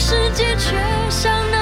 世界却像那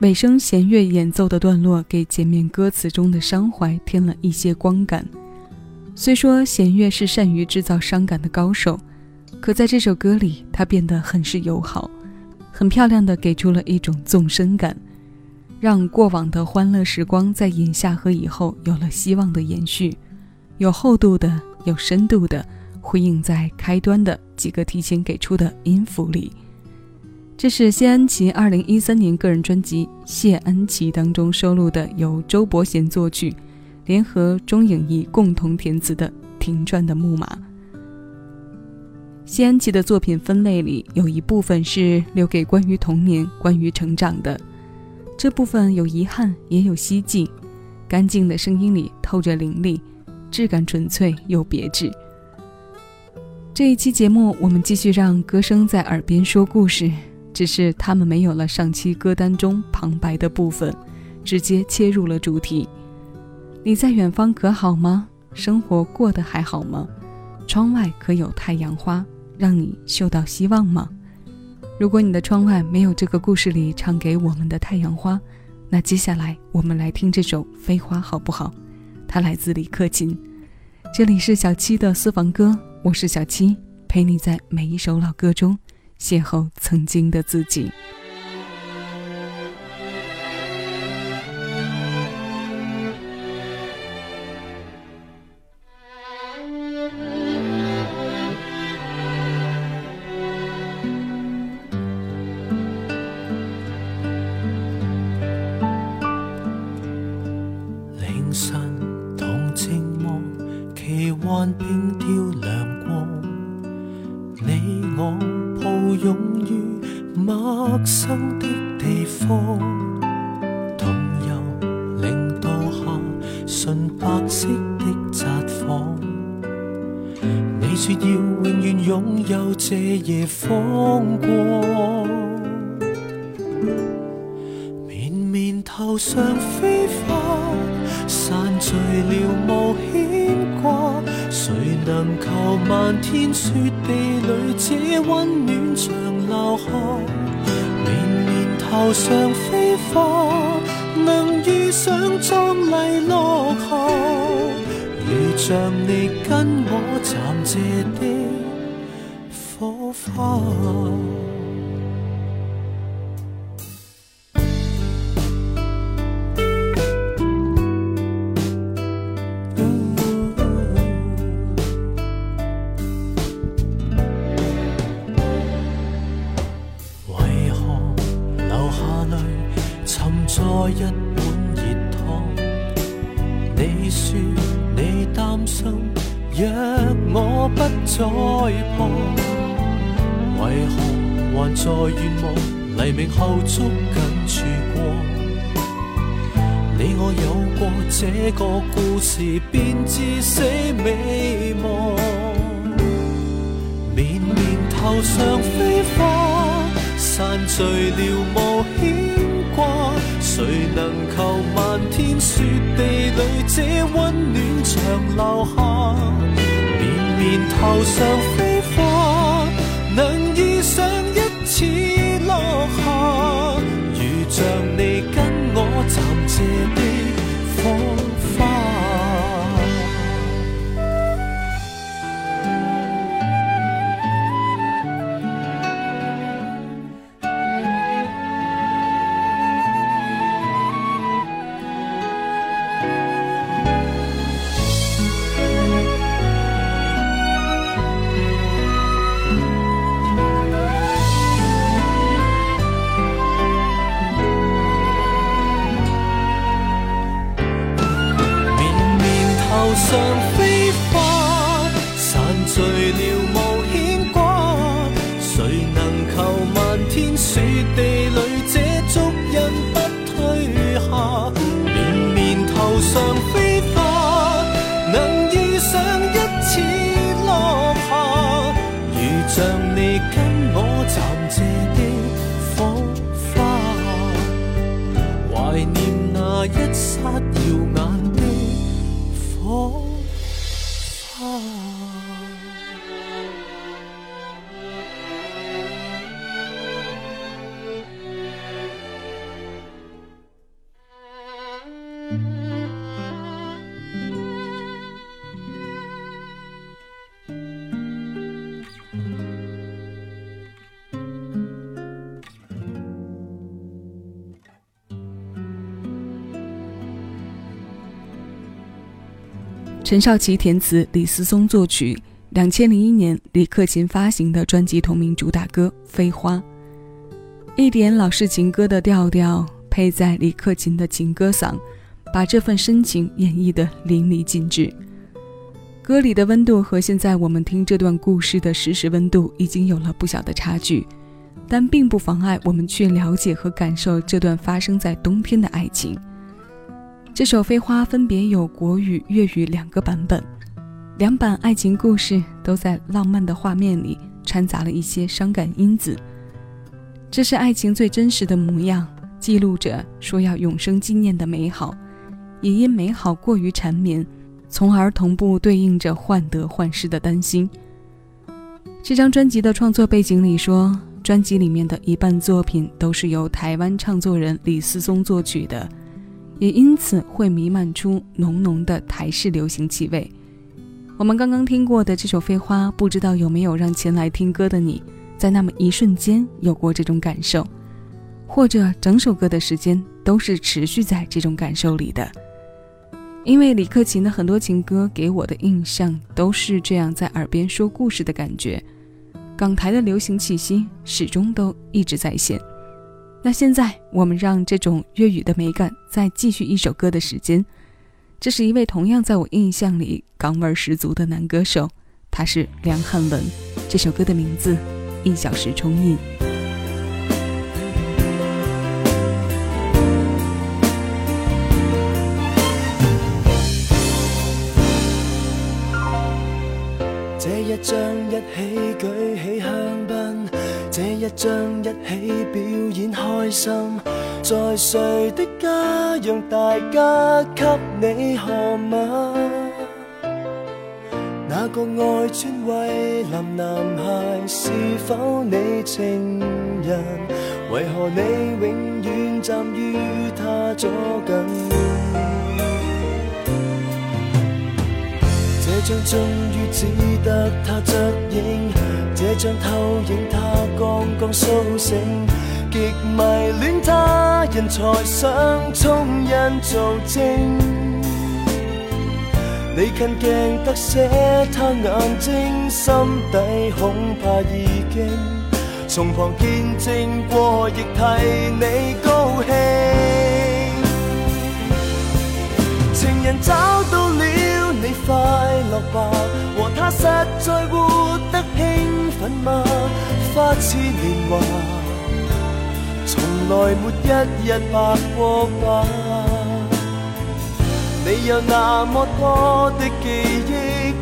尾声弦乐演奏的段落，给前面歌词中的伤怀添了一些光感。虽说弦乐是善于制造伤感的高手，可在这首歌里，它变得很是友好，很漂亮的给出了一种纵深感，让过往的欢乐时光在眼下和以后有了希望的延续，有厚度的，有深度的，呼应在开端的几个提前给出的音符里。这是谢安琪二零一三年个人专辑《谢安琪》当中收录的，由周伯贤作曲，联合钟颖毅共同填词的《停转的木马》。谢安琪的作品分类里有一部分是留给关于童年、关于成长的，这部分有遗憾，也有希冀。干净的声音里透着凌厉，质感纯粹又别致。这一期节目，我们继续让歌声在耳边说故事。只是他们没有了上期歌单中旁白的部分，直接切入了主题。你在远方可好吗？生活过得还好吗？窗外可有太阳花，让你嗅到希望吗？如果你的窗外没有这个故事里唱给我们的太阳花，那接下来我们来听这首《飞花》好不好？它来自李克勤。这里是小七的私房歌，我是小七，陪你在每一首老歌中。邂逅曾经的自己。凌晨同寂寞，奇幻冰雕亮光，你我。抱拥于陌生的地方，同游零度下纯白色的札幌。你说要永远拥有这夜风光，绵绵头上飞花，散聚了无。能求漫天雪地里这温暖长留下？绵绵头上飞花，能遇上壮丽落霞，如像你跟我暂借的火花。若我不在旁，为何还在愿望黎明后捉紧曙光？你我有过这个故事，便至死未忘。绵绵头上飞花，散聚了无牵挂。谁能求漫天雪地里这温暖长留下？绵绵头上飞花，能遇上一次落下，如像你跟我暂借的陈少琪填词，李思松作曲。两千零一年，李克勤发行的专辑同名主打歌《飞花》。一点老式情歌的调调，配在李克勤的情歌嗓，把这份深情演绎得淋漓尽致。歌里的温度和现在我们听这段故事的实时温度已经有了不小的差距，但并不妨碍我们去了解和感受这段发生在冬天的爱情。这首《飞花》分别有国语、粤语两个版本，两版爱情故事都在浪漫的画面里掺杂了一些伤感因子。这是爱情最真实的模样，记录着说要永生纪念的美好，也因美好过于缠绵，从而同步对应着患得患失的担心。这张专辑的创作背景里说，专辑里面的一半作品都是由台湾唱作人李思松作曲的，也因此会弥漫出浓浓的台式流行气味。我们刚刚听过的这首《飞花》，不知道有没有让前来听歌的你？在那么一瞬间有过这种感受，或者整首歌的时间都是持续在这种感受里的。因为李克勤的很多情歌给我的印象都是这样，在耳边说故事的感觉。港台的流行气息始终都一直在线。那现在我们让这种粤语的美感再继续一首歌的时间。这是一位同样在我印象里港味十足的男歌手，他是梁汉文。这首歌的名字。一小时冲印。这一张一起举，这一起表演开心，在谁的家让大家给你贺吻？那个爱尊威林男孩是否你情人？为何你永远站于他左近？这张终于只得他侧影，这张投影刚刚苏醒，极迷恋他人才想冲印做证。你近镜得些，他眼睛心底恐怕已经从旁见证过，亦替你高兴。情人找到了，你快乐吧？和他实在活得兴奋吗？花痴年华，从来没一日白过吧。你有那么多的记忆，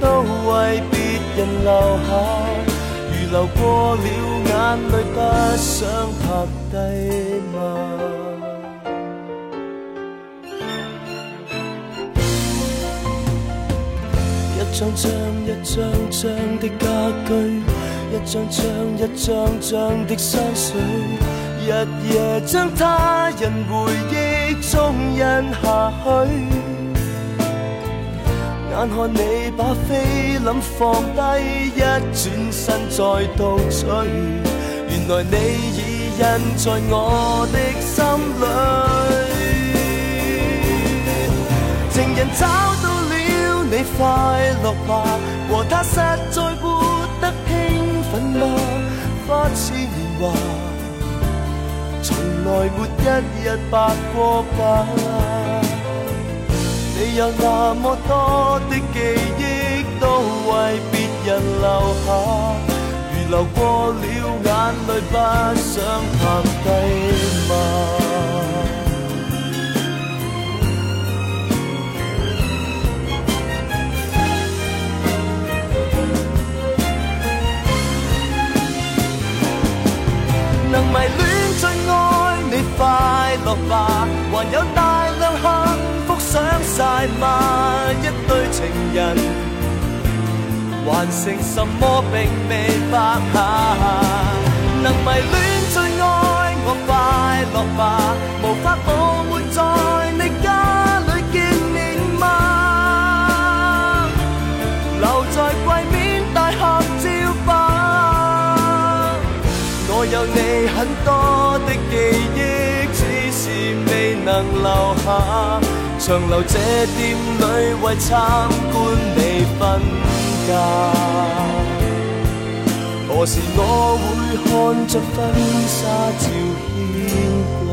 都为别人留下，如流过了眼泪，不想拍低吗？一张张一张张的家居，一张张一张张的山水，日夜将他人回忆中印下去。眼看你把菲林放低，一转身再度追，原来你已印在我的心里。情人找到了，你快乐吧？和他实在兴奋吗？花痴年华，从来没一日白过吧。你有那么多的记忆，都为别人留下，如流过了眼泪，不想拍低吗？吗？一对情人还剩什么并未白下？能迷恋最爱我快乐吧，无法保活在你家里见面吗？留在柜面大合照吧。我有你很多的记忆，只是未能留下。长留这店里为参观你婚嫁，何何时我会看着婚纱照牵挂？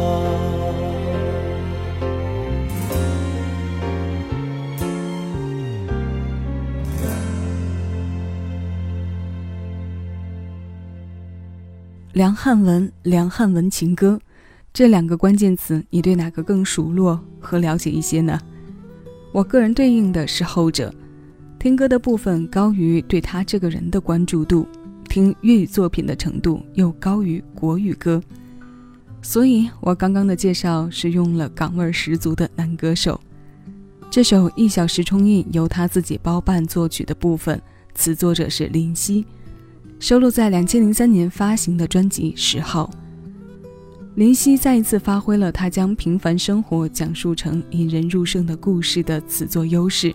梁汉文、梁汉文情歌，这两个关键词，你对哪个更熟络和了解一些呢？我个人对应的是后者，听歌的部分高于对他这个人的关注度，听粤语作品的程度又高于国语歌，所以我刚刚的介绍是用了港味十足的男歌手。这首《一小时冲印》由他自己包办作曲的部分，词作者是林夕。收录在两千零三年发行的专辑《十号》。林夕再一次发挥了他将平凡生活讲述成引人入胜的故事的词作优势，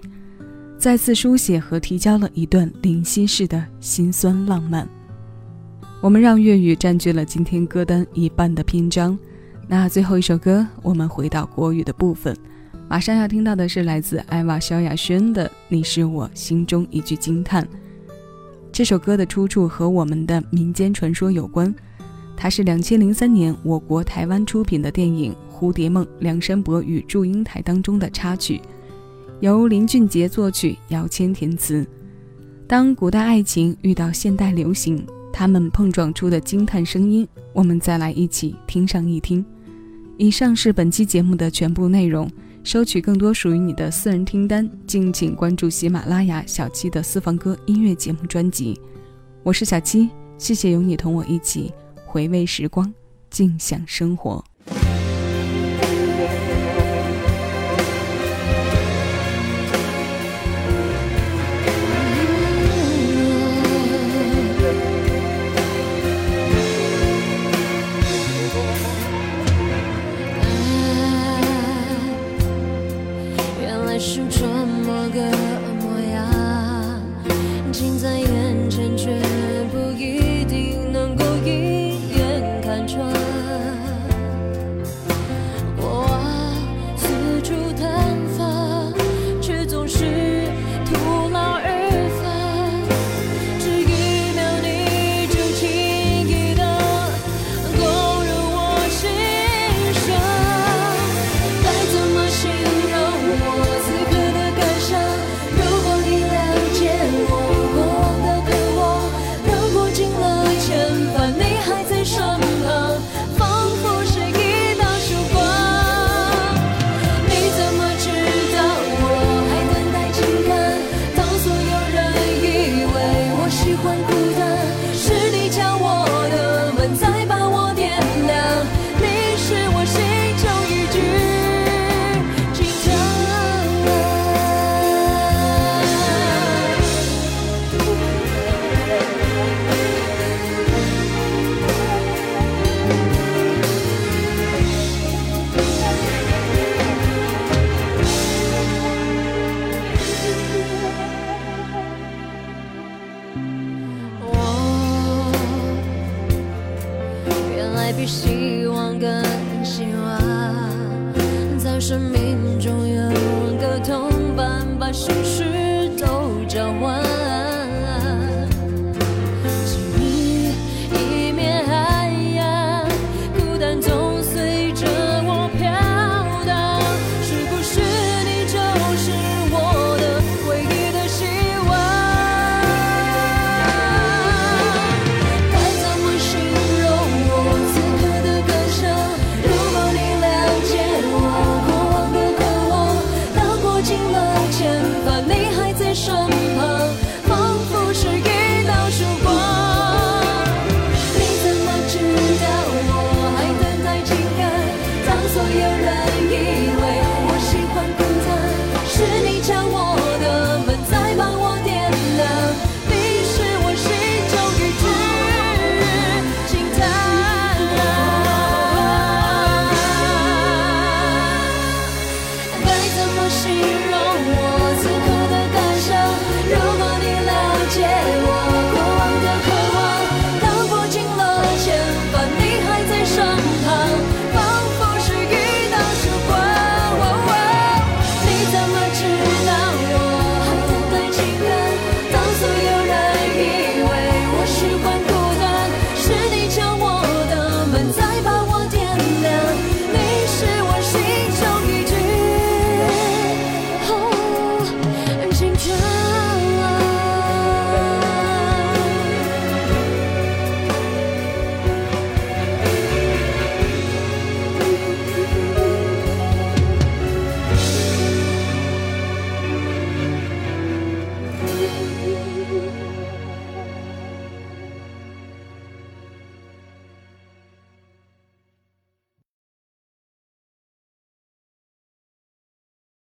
再次书写和提交了一段林夕式的辛酸浪漫。我们让粤语占据了今天歌单一半的篇章，那最后一首歌，我们回到国语的部分，马上要听到的是来自艾娃萧亚轩的《你是我心中一句惊叹》。这首歌的出处和我们的民间传说有关，它是两千零三年我国台湾出品的电影《蝴蝶梦》梁山伯与祝英台当中的插曲，由林俊杰作曲，姚谦填词。当古代爱情遇到现代流行，他们碰撞出的惊叹声音，我们再来一起听上一听。以上是本期节目的全部内容。收取更多属于你的私人听单，敬请关注喜马拉雅小七的私房歌音乐节目专辑。我是小七，谢谢有你同我一起回味时光，静享生活。